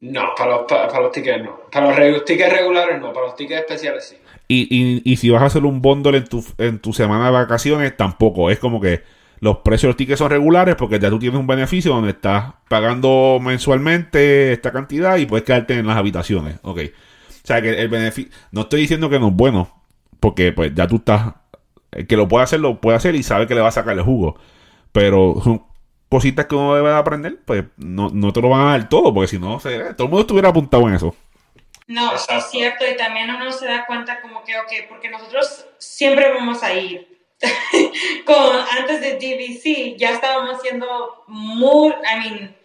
[SPEAKER 2] No, para los, pa- para, los tickets no. Para los re- tickets regulares no, para los tickets especiales sí.
[SPEAKER 1] Y, y, y si vas a hacer un bundle en tu, en tu semana de vacaciones, tampoco. Es como que los precios de los tickets son regulares porque ya tú tienes un beneficio donde estás pagando mensualmente esta cantidad y puedes quedarte en las habitaciones. Ok. O sea que el beneficio... No estoy diciendo que no es bueno porque pues ya tú estás... El que lo puede hacer, lo puede hacer y sabe que le va a sacar el jugo. Pero son cositas que uno debe de aprender, pues no, no te lo van a dar todo porque si no, se- todo el mundo estuviera apuntado en eso.
[SPEAKER 3] No, sí
[SPEAKER 2] Exacto.
[SPEAKER 3] es cierto, y también uno se da cuenta como que, ok, porque nosotros siempre vamos a ir. Con, antes de DVC ya estábamos haciendo muy, I mean,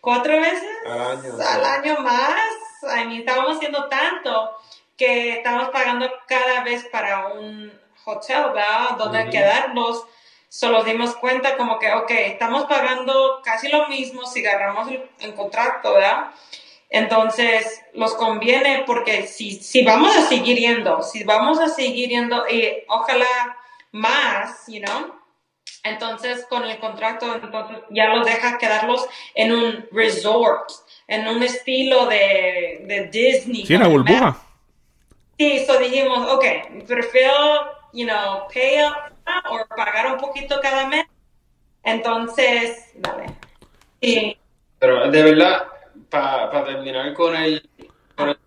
[SPEAKER 3] cuatro veces
[SPEAKER 2] Al año.
[SPEAKER 3] al año más. I mean, estábamos haciendo tanto que estábamos pagando cada vez para un hotel, ¿verdad? Donde
[SPEAKER 2] Ujú.
[SPEAKER 3] quedarnos. Solo dimos cuenta como que, ok, estamos pagando casi lo mismo si agarramos el, el contrato, ¿verdad? Entonces, los conviene porque si, si vamos a seguir yendo, si vamos a seguir yendo y ojalá más, you know, entonces con el contrato, entonces ya los deja quedarlos en un resort, en un estilo de, de Disney.
[SPEAKER 1] Sí, en la
[SPEAKER 3] con el
[SPEAKER 1] burbuja.
[SPEAKER 3] Sí, so dijimos, ok, prefiero, you know, pay up o pagar un poquito cada mes. Entonces, dale. Sí,
[SPEAKER 2] Pero de verdad, para terminar con el, con el-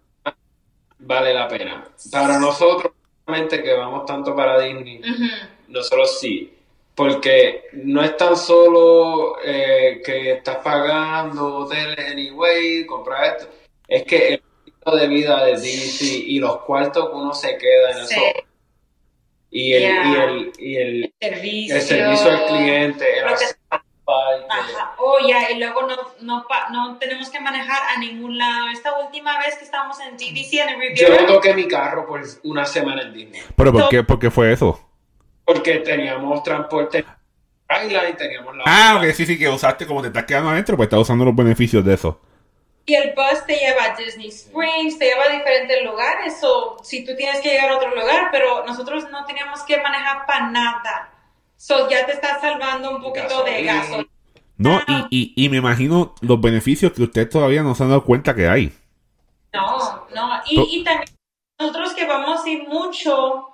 [SPEAKER 2] vale la pena. Para nosotros, que vamos tanto para Disney,
[SPEAKER 3] ujú,
[SPEAKER 2] nosotros sí. Porque no es tan solo eh, que estás pagando hoteles anyway, comprar esto. Es que el estilo de vida de DC y los cuartos que uno se queda en
[SPEAKER 3] Sí.
[SPEAKER 2] eso. Y el,
[SPEAKER 3] Yeah.
[SPEAKER 2] y el, y el,
[SPEAKER 3] servicio.
[SPEAKER 2] el servicio al cliente, el Parque.
[SPEAKER 3] Ajá. Oh, ya, y luego no, no, pa- no tenemos que manejar a ningún lado. Esta última vez que estábamos en DVC en el
[SPEAKER 2] Yo
[SPEAKER 3] Riviera,
[SPEAKER 2] toqué mi carro por una semana en Disney.
[SPEAKER 1] ¿Pero por
[SPEAKER 3] So-
[SPEAKER 1] qué, por qué fue eso?
[SPEAKER 2] Porque teníamos transporte Skyline, teníamos la...
[SPEAKER 1] Ah, ok, sí, sí, que usaste como te estás quedando adentro, pues estás usando los beneficios de eso.
[SPEAKER 3] y el bus te lleva a Disney Springs, te lleva a diferentes lugares, o si tú tienes que llegar a otro lugar, pero nosotros no teníamos que manejar para nada. So ya te está salvando un poquito de
[SPEAKER 2] Gasolina.
[SPEAKER 1] No, y, y, y me imagino los beneficios que ustedes todavía no se han dado cuenta que hay.
[SPEAKER 3] No, no, y, y también nosotros que vamos a ir mucho,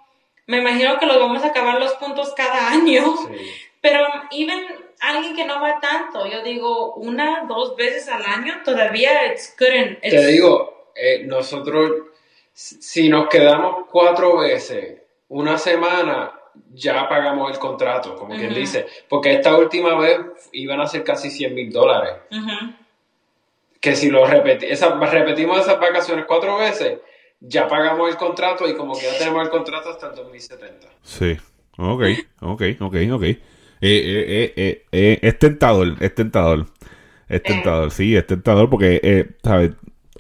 [SPEAKER 3] me imagino que los vamos a acabar los puntos cada año.
[SPEAKER 2] Sí.
[SPEAKER 3] Pero even alguien que no va tanto, yo digo una, dos veces al año, todavía it's good and
[SPEAKER 2] Te
[SPEAKER 3] it's-
[SPEAKER 2] digo, eh, nosotros, si nos quedamos cuatro veces una semana, ya pagamos el contrato, como quien dice. Porque esta última vez iban a ser casi 100 mil dólares. Que si lo repeti esa- repetimos esas vacaciones cuatro veces, ya pagamos el contrato y como que ya tenemos el contrato hasta el 2070.
[SPEAKER 1] Sí. Ok, ok, ok, ok. Eh, eh, eh, eh, eh, es tentador, es tentador. Es tentador, sí, es tentador porque, eh, ¿sabes?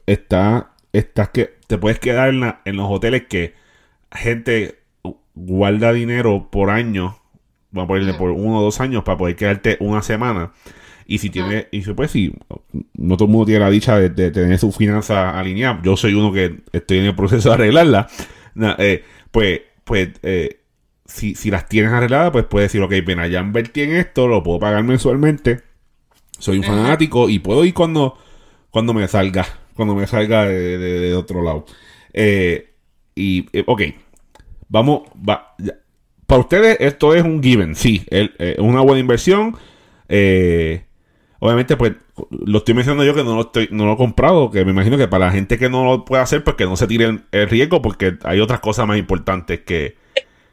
[SPEAKER 1] Está, estás que te puedes quedar en, la- en los hoteles que gente guarda dinero por año, vamos a ponerle por uno o dos años para poder quedarte una semana. Y si tiene, y pues si no todo el mundo tiene la dicha de, de tener sus finanzas alineadas, yo soy uno que estoy en el proceso de arreglarla, eh, pues, pues, eh, si, si las tienes arregladas, pues puedes decir, ok, ven, ya invertí en esto, lo puedo pagar mensualmente, soy un fanático y puedo ir cuando, cuando me salga, cuando me salga de, de- de otro lado. Eh, y, ok, vamos, va, ya. para ustedes esto es un given, sí, el- eh, es una buena inversión. eh, obviamente, pues, lo estoy mencionando yo que no lo estoy, no lo he comprado, que me imagino que para la gente que no lo puede hacer, pues que no se tire el, el riesgo, porque hay otras cosas más importantes que.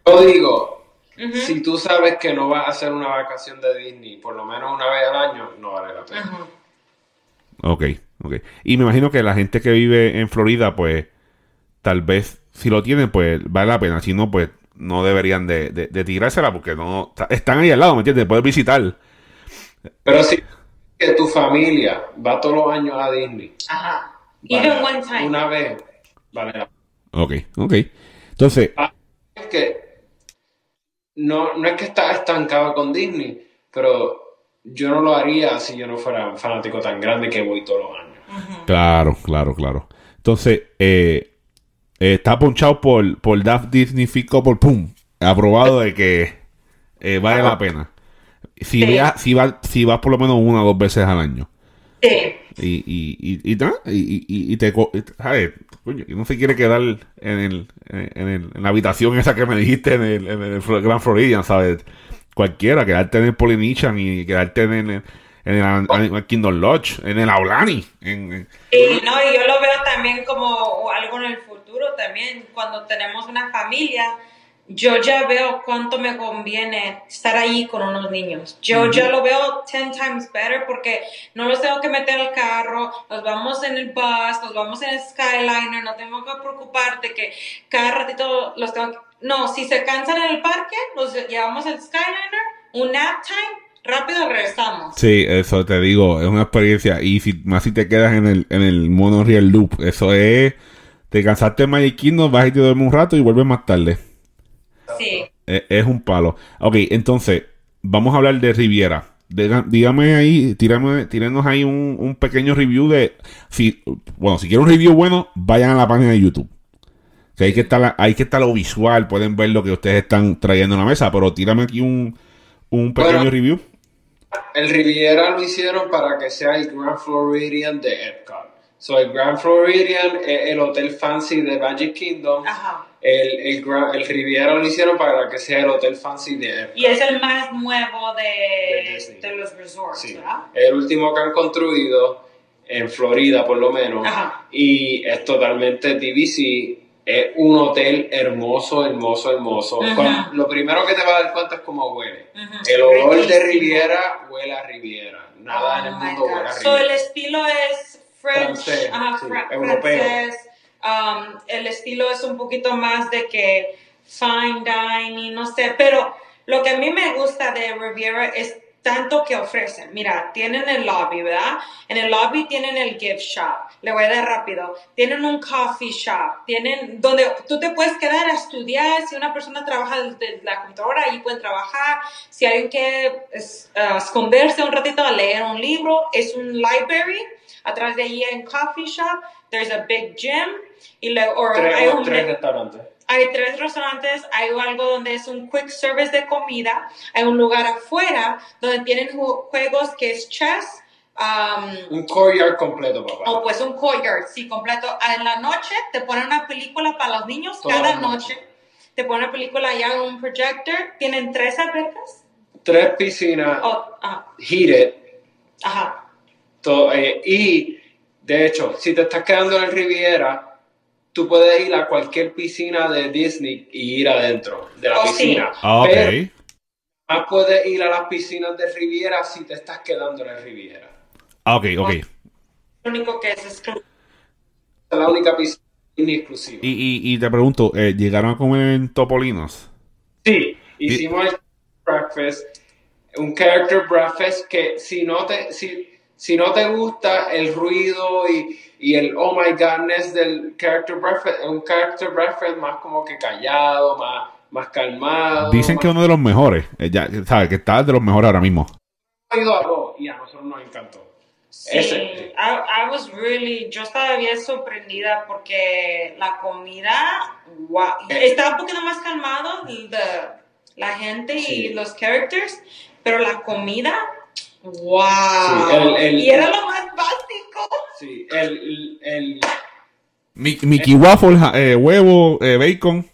[SPEAKER 2] Yo digo, si tú sabes que no vas a hacer una vacación de Disney por lo menos una vez al año, no vale la pena.
[SPEAKER 3] Ujú.
[SPEAKER 1] Ok, ok. Y me imagino que la gente que vive en Florida, pues, tal vez, si lo tienen, pues, vale la pena. Si no, pues, no deberían de, de, de tirársela, porque no, están ahí al lado, ¿me entiendes? Puedes visitar.
[SPEAKER 2] Pero si que tu familia va todos los años a Disney,
[SPEAKER 3] Ajá.
[SPEAKER 2] vale,
[SPEAKER 3] Even one time.
[SPEAKER 2] una vez, vale la
[SPEAKER 1] Ok, ok. Entonces,
[SPEAKER 2] Es que no, no es que estás estancado con Disney, pero yo no lo haría si yo no fuera un fanático tan grande que voy todos los años.
[SPEAKER 1] Claro, claro, claro. Entonces, eh, eh, está ponchado por, por Daft Disney Fico por pum. Aprobado de que eh, vale la pena. Si,
[SPEAKER 3] Sí.
[SPEAKER 1] vea- si, va- si vas por lo menos una o dos veces al año.
[SPEAKER 3] Sí.
[SPEAKER 1] Y, y, y, y, te. ¿sabes? Coño, no se quiere quedar en, el, en, el, en la habitación esa que me dijiste en el, en el Grand Floridian, ¿sabes? Cualquiera, quedarte en el Polynesian y quedarte en el, en el Animal Kingdom Lodge, en el Aulani. En,
[SPEAKER 3] no, y yo lo veo también como algo en el futuro también, cuando tenemos una familia, yo ya veo cuánto me conviene estar ahí con unos niños. Yo ya lo veo 10 times better porque no los tengo que meter al carro, los vamos en el bus, los vamos en el Skyliner, no tengo que preocupar de que cada ratito los tengo que... No, si se cansan en el parque, los llevamos al Skyliner, un nap time, rápido regresamos.
[SPEAKER 1] Sí, eso te digo, es una experiencia. Y si más si te quedas en el, en el monorail loop, eso es. Te cansaste en Magic Kingdom, vas y te duermes un rato y vuelves más tarde.
[SPEAKER 3] Sí.
[SPEAKER 1] Es, es un palo. Ok, entonces, vamos a hablar de Riviera. Diga- dígame ahí, tírame, tírenos ahí un, un pequeño review de. Si, bueno, si quieren un review bueno, vayan a la página de YouTube. Que hay que estar, la- hay que estar lo visual, pueden ver lo que ustedes están trayendo a la mesa, pero tírame aquí un, un pequeño
[SPEAKER 2] Bueno.
[SPEAKER 1] review.
[SPEAKER 2] El Riviera lo hicieron para que sea el Grand Floridian de Epcot. So, el Grand Floridian es el hotel fancy de Magic Kingdom.
[SPEAKER 3] Ajá.
[SPEAKER 2] El, el, el Riviera lo hicieron para que sea el hotel fancy de Epcot.
[SPEAKER 3] Y es el más nuevo
[SPEAKER 2] De
[SPEAKER 3] de, de los resorts,
[SPEAKER 2] Sí.
[SPEAKER 3] ¿verdad?
[SPEAKER 2] El último que han construido en Florida, por lo menos.
[SPEAKER 3] Ajá.
[SPEAKER 2] Y es totalmente DVC. Es un hotel hermoso, hermoso, hermoso. Cuando- lo primero que te va a dar cuenta es cómo huele.
[SPEAKER 3] Ujú.
[SPEAKER 2] El olor de
[SPEAKER 3] Riquísimo.
[SPEAKER 2] Riviera huele a Riviera. Nada en el
[SPEAKER 3] Oh
[SPEAKER 2] mundo huele a
[SPEAKER 3] So, el
[SPEAKER 2] Riviera.
[SPEAKER 3] estilo es French,
[SPEAKER 2] Francés,
[SPEAKER 3] ajá,
[SPEAKER 2] sí,
[SPEAKER 3] fra- francés. Um, el estilo es un poquito más de que fine dining, no sé. Pero lo que a mí me gusta de Riviera es tanto que ofrecen. Mira, tienen el lobby, ¿verdad? En el lobby tienen el gift shop. Le voy a dar rápido. Tienen un coffee shop. Tienen donde tú te puedes quedar a estudiar. Si una persona trabaja desde la computadora, ahí pueden trabajar. Si hay que es, ah, esconderse un ratito a leer un libro, es un library. Atrás de hay un coffee shop. There's a big gym. Y le, or
[SPEAKER 2] Tres,
[SPEAKER 3] hay un
[SPEAKER 2] tres restaurantes.
[SPEAKER 3] hay tres restaurantes, hay algo donde es un quick service de comida, hay un lugar afuera donde tienen ju- juegos que es chess, um,
[SPEAKER 2] Un courtyard completo, papá.
[SPEAKER 3] o pues un courtyard, sí, completo. En la noche te ponen una película para los niños
[SPEAKER 2] Toda
[SPEAKER 3] cada
[SPEAKER 2] noche.
[SPEAKER 3] noche. Te ponen una película ya en un projector. Tienen tres albercas.
[SPEAKER 2] Tres piscinas
[SPEAKER 3] Oh,
[SPEAKER 2] heated.
[SPEAKER 3] ajá.
[SPEAKER 2] To- eh, y, de hecho, si te estás quedando en el Riviera, tú puedes ir a cualquier piscina de Disney y ir adentro de la
[SPEAKER 3] Oh, sí.
[SPEAKER 2] piscina.
[SPEAKER 1] Ah, ok.
[SPEAKER 2] Pero más puedes ir a las piscinas de Riviera si te estás quedando en el Riviera.
[SPEAKER 1] Ah, ok, ok.
[SPEAKER 3] Lo único que es exclusivo.
[SPEAKER 2] Es la única piscina exclusiva.
[SPEAKER 1] Y, y, y te pregunto, eh, ¿llegaron a comer en Topolinos?
[SPEAKER 2] Sí, hicimos el breakfast, un character breakfast que si no te, si, si no te gusta el ruido y, y el oh my godness del character breakfast, es un character breakfast más como que callado, más, más calmado.
[SPEAKER 1] Dicen que
[SPEAKER 2] más-
[SPEAKER 1] uno de los mejores, eh, ya, ¿sabes? Que está de los mejores ahora mismo.
[SPEAKER 2] Ha ido a dos y a nosotros nos encantó.
[SPEAKER 3] Sí,
[SPEAKER 2] Ese.
[SPEAKER 3] I, I was really, yo estaba bien sorprendida porque la comida, wow,
[SPEAKER 2] Eh.
[SPEAKER 3] estaba un poquito más calmado the- la gente
[SPEAKER 2] Sí.
[SPEAKER 3] y los characters, pero la comida, wow,
[SPEAKER 2] Sí, el- el-
[SPEAKER 3] y era lo más básico.
[SPEAKER 2] Sí, el, el,
[SPEAKER 1] Mi- Mickey Waffle, ja- eh, huevo, eh, bacon.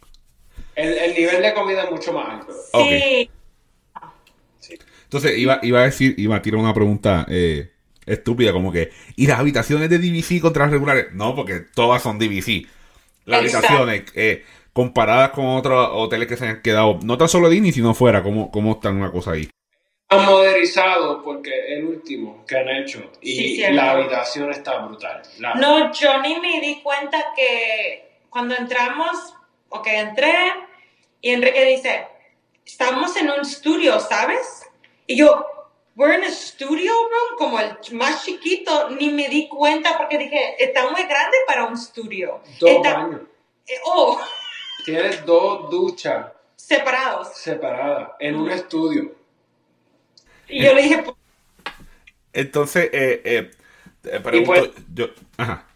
[SPEAKER 2] el, el nivel de comida es mucho más alto.
[SPEAKER 3] Sí,
[SPEAKER 1] Entonces iba, iba a decir, iba a tirar una pregunta eh, estúpida, como que, ¿y las habitaciones de DVC contra las regulares? No, porque todas son DVC. Las
[SPEAKER 3] Exacto.
[SPEAKER 1] habitaciones, eh, comparadas con otros hoteles que se han quedado, no tan solo Disney, sino fuera, ¿cómo, cómo están una cosa ahí?
[SPEAKER 2] Han modernizado porque el último que han hecho y
[SPEAKER 3] Sí, cierto.
[SPEAKER 2] la habitación está brutal. La-
[SPEAKER 3] no, yo ni me di cuenta que cuando entramos, ok, entré y Enrique dice, estamos en un estudio, ¿sabes? Y yo, we're in a studio room, como el más chiquito, ni me di cuenta porque dije, está muy grande para un estudio.
[SPEAKER 2] Dos
[SPEAKER 3] Está-
[SPEAKER 2] baños.
[SPEAKER 3] eh, oh,
[SPEAKER 2] Tienes dos duchas
[SPEAKER 3] separados.
[SPEAKER 2] separadas en un estudio.
[SPEAKER 3] Y yo le dije, "Pues,
[SPEAKER 1] Entonces, eh, eh, pregunto,
[SPEAKER 2] pues-
[SPEAKER 1] yo, ajá.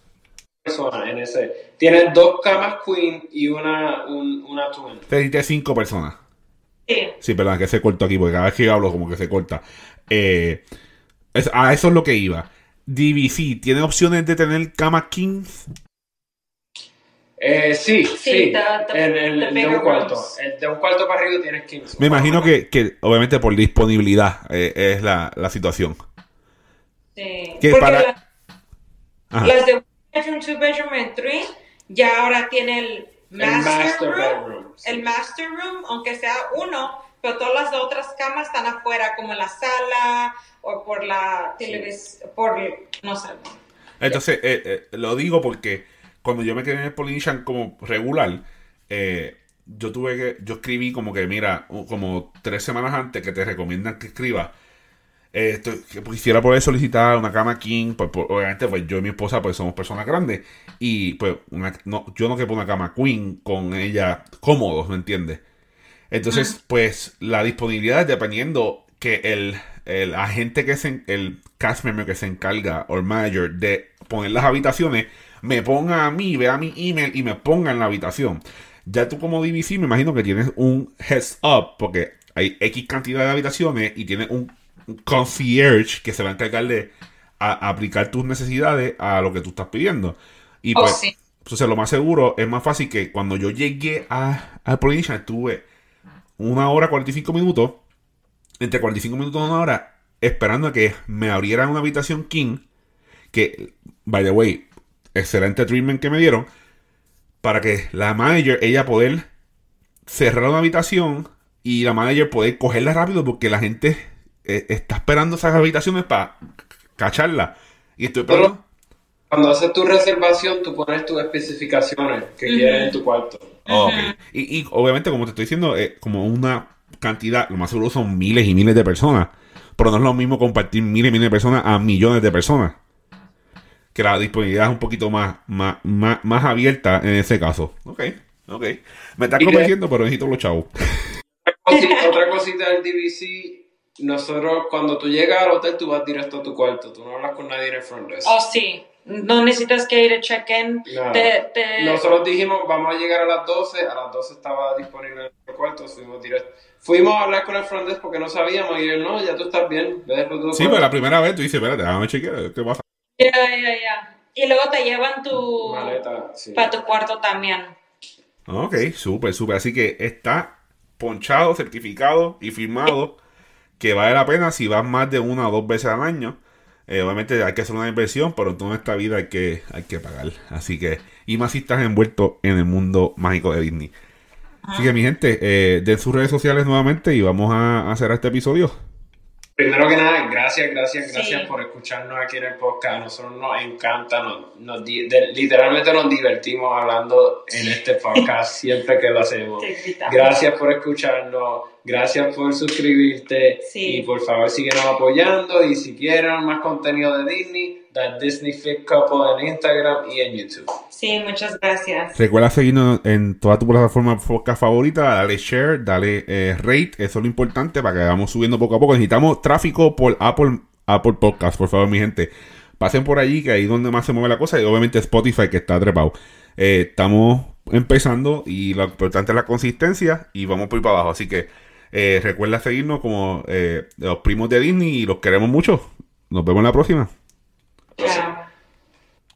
[SPEAKER 2] Personas en ese. Tienes dos camas queen y una, un- una twin.
[SPEAKER 1] Te dijiste cinco personas.
[SPEAKER 3] sí,
[SPEAKER 1] Sí, perdón, que se cortó aquí, porque cada vez que yo hablo como que se corta. Eh, es- a eso es lo que iba. DVC, ¿tiene opciones de tener cama kings?
[SPEAKER 2] Eh, sí, sí.
[SPEAKER 3] Sí,
[SPEAKER 2] el, de un cuarto. El de un cuarto para arriba tienes 15.
[SPEAKER 1] Me imagino que, que obviamente por disponibilidad eh, es la, la situación.
[SPEAKER 3] sí.
[SPEAKER 1] Que
[SPEAKER 3] Porque
[SPEAKER 1] para-
[SPEAKER 3] la-. Las de one bedroom, two bedroom and three ya ahora tiene el master,
[SPEAKER 2] master
[SPEAKER 3] room,
[SPEAKER 2] bedroom, sí.
[SPEAKER 3] el master room, aunque sea uno, pero todas las otras camas están afuera, como en la sala o por la televisión, por no sé.
[SPEAKER 1] Entonces, eh, eh, lo digo porque cuando yo me quedé en el Polynesian como regular, eh, yo tuve que, yo escribí como que, mira, como tres semanas antes que te recomiendan que escribas, eh, esto- que quisiera poder solicitar una cama king, pues, pues, obviamente pues yo y mi esposa pues somos personas grandes y pues una- no, yo no quepo una cama queen con ella cómodos, ¿me entiendes? Entonces, pues la disponibilidad dependiendo que el, el agente que se, el cast member que se encarga o el manager de poner las habitaciones me ponga a mí, vea mi email y me ponga en la habitación. Ya tú como DVC me imagino que tienes un heads up porque hay X cantidad de habitaciones y tienes un concierge que se va a encargar de a- aplicar tus necesidades a lo que tú estás pidiendo. Y
[SPEAKER 3] Oh,
[SPEAKER 1] pues,
[SPEAKER 3] sí.
[SPEAKER 1] entonces lo más seguro es más fácil que cuando yo llegué a, a Polynesian estuve una hora 45 minutos, entre 45 minutos y una hora, esperando a que me abrieran una habitación king, que, by the way, excelente treatment que me dieron, para que la manager, ella poder cerrar una habitación y la manager poder cogerla rápido porque la gente eh, está esperando esas habitaciones para cacharla. Y estoy
[SPEAKER 2] Pero-
[SPEAKER 1] esperando.
[SPEAKER 2] Cuando haces tu reservación, tú pones tus especificaciones que quieres en tu cuarto.
[SPEAKER 1] Oh, ok. y, y obviamente, como te estoy diciendo, eh, como una cantidad, lo más seguro son miles y miles de personas. Pero no es lo mismo compartir miles y miles de personas a millones de personas. Que la disponibilidad es un poquito más, más, más, más abierta en ese caso. Ok, ok. Me está
[SPEAKER 2] Y que-
[SPEAKER 1] convenciendo, pero necesito los chavos.
[SPEAKER 2] Otra cosita del DVC, nosotros cuando tú llegas al hotel, tú vas directo a tu cuarto. Tú no hablas con nadie en el front desk.
[SPEAKER 3] Oh, sí. No necesitas que ir a check-in.
[SPEAKER 2] Nada.
[SPEAKER 3] Te, te-
[SPEAKER 2] Nosotros dijimos, vamos a llegar a las 12, a las 12 estaba disponible nuestro cuarto, fuimos directo. Fuimos a hablar con el front desk porque no sabíamos y él, no, ya tú estás bien, ves
[SPEAKER 1] Sí, pero la primera vez tú dices, espérate, déjame chequear, ¿qué pasa?
[SPEAKER 3] Ya, ya, ya. Y luego te llevan tu...
[SPEAKER 2] maleta, sí.
[SPEAKER 3] Para tu cuarto también.
[SPEAKER 1] Ok, súper, súper. Así que está ponchado, certificado y firmado que vale la pena si vas más de una o dos veces al año. Eh, obviamente hay que hacer una inversión, pero en toda esta vida hay que, hay que pagar. Así que, y más si estás envuelto en el mundo mágico de Disney. Así que mi gente, eh, den sus redes sociales nuevamente y vamos a hacer este episodio.
[SPEAKER 2] Primero que nada, gracias, gracias,
[SPEAKER 3] Sí.
[SPEAKER 2] gracias por escucharnos aquí en el podcast. A nosotros nos encanta, nos, nos de- literalmente nos divertimos hablando en este podcast siempre que lo hacemos. Gracias por escucharnos, gracias por suscribirte
[SPEAKER 3] Sí.
[SPEAKER 2] y por favor síguenos apoyando y si quieren más contenido de Disney, da Disney Fit Couple en Instagram y en YouTube.
[SPEAKER 3] Sí, muchas gracias.
[SPEAKER 1] Recuerda seguirnos en toda tu plataforma podcast favorita, dale share, dale eh, rate, eso es lo importante para que vayamos subiendo poco a poco. Necesitamos tráfico por Apple, Apple Podcast, por favor, mi gente. Pasen por allí, que ahí es donde más se mueve la cosa, y obviamente Spotify, que está trepado. Eh, estamos empezando y lo importante es la consistencia y vamos por ahí para abajo. Así que eh, recuerda seguirnos como eh, los primos de Disney y los queremos mucho. Nos vemos en la próxima.
[SPEAKER 3] Yeah.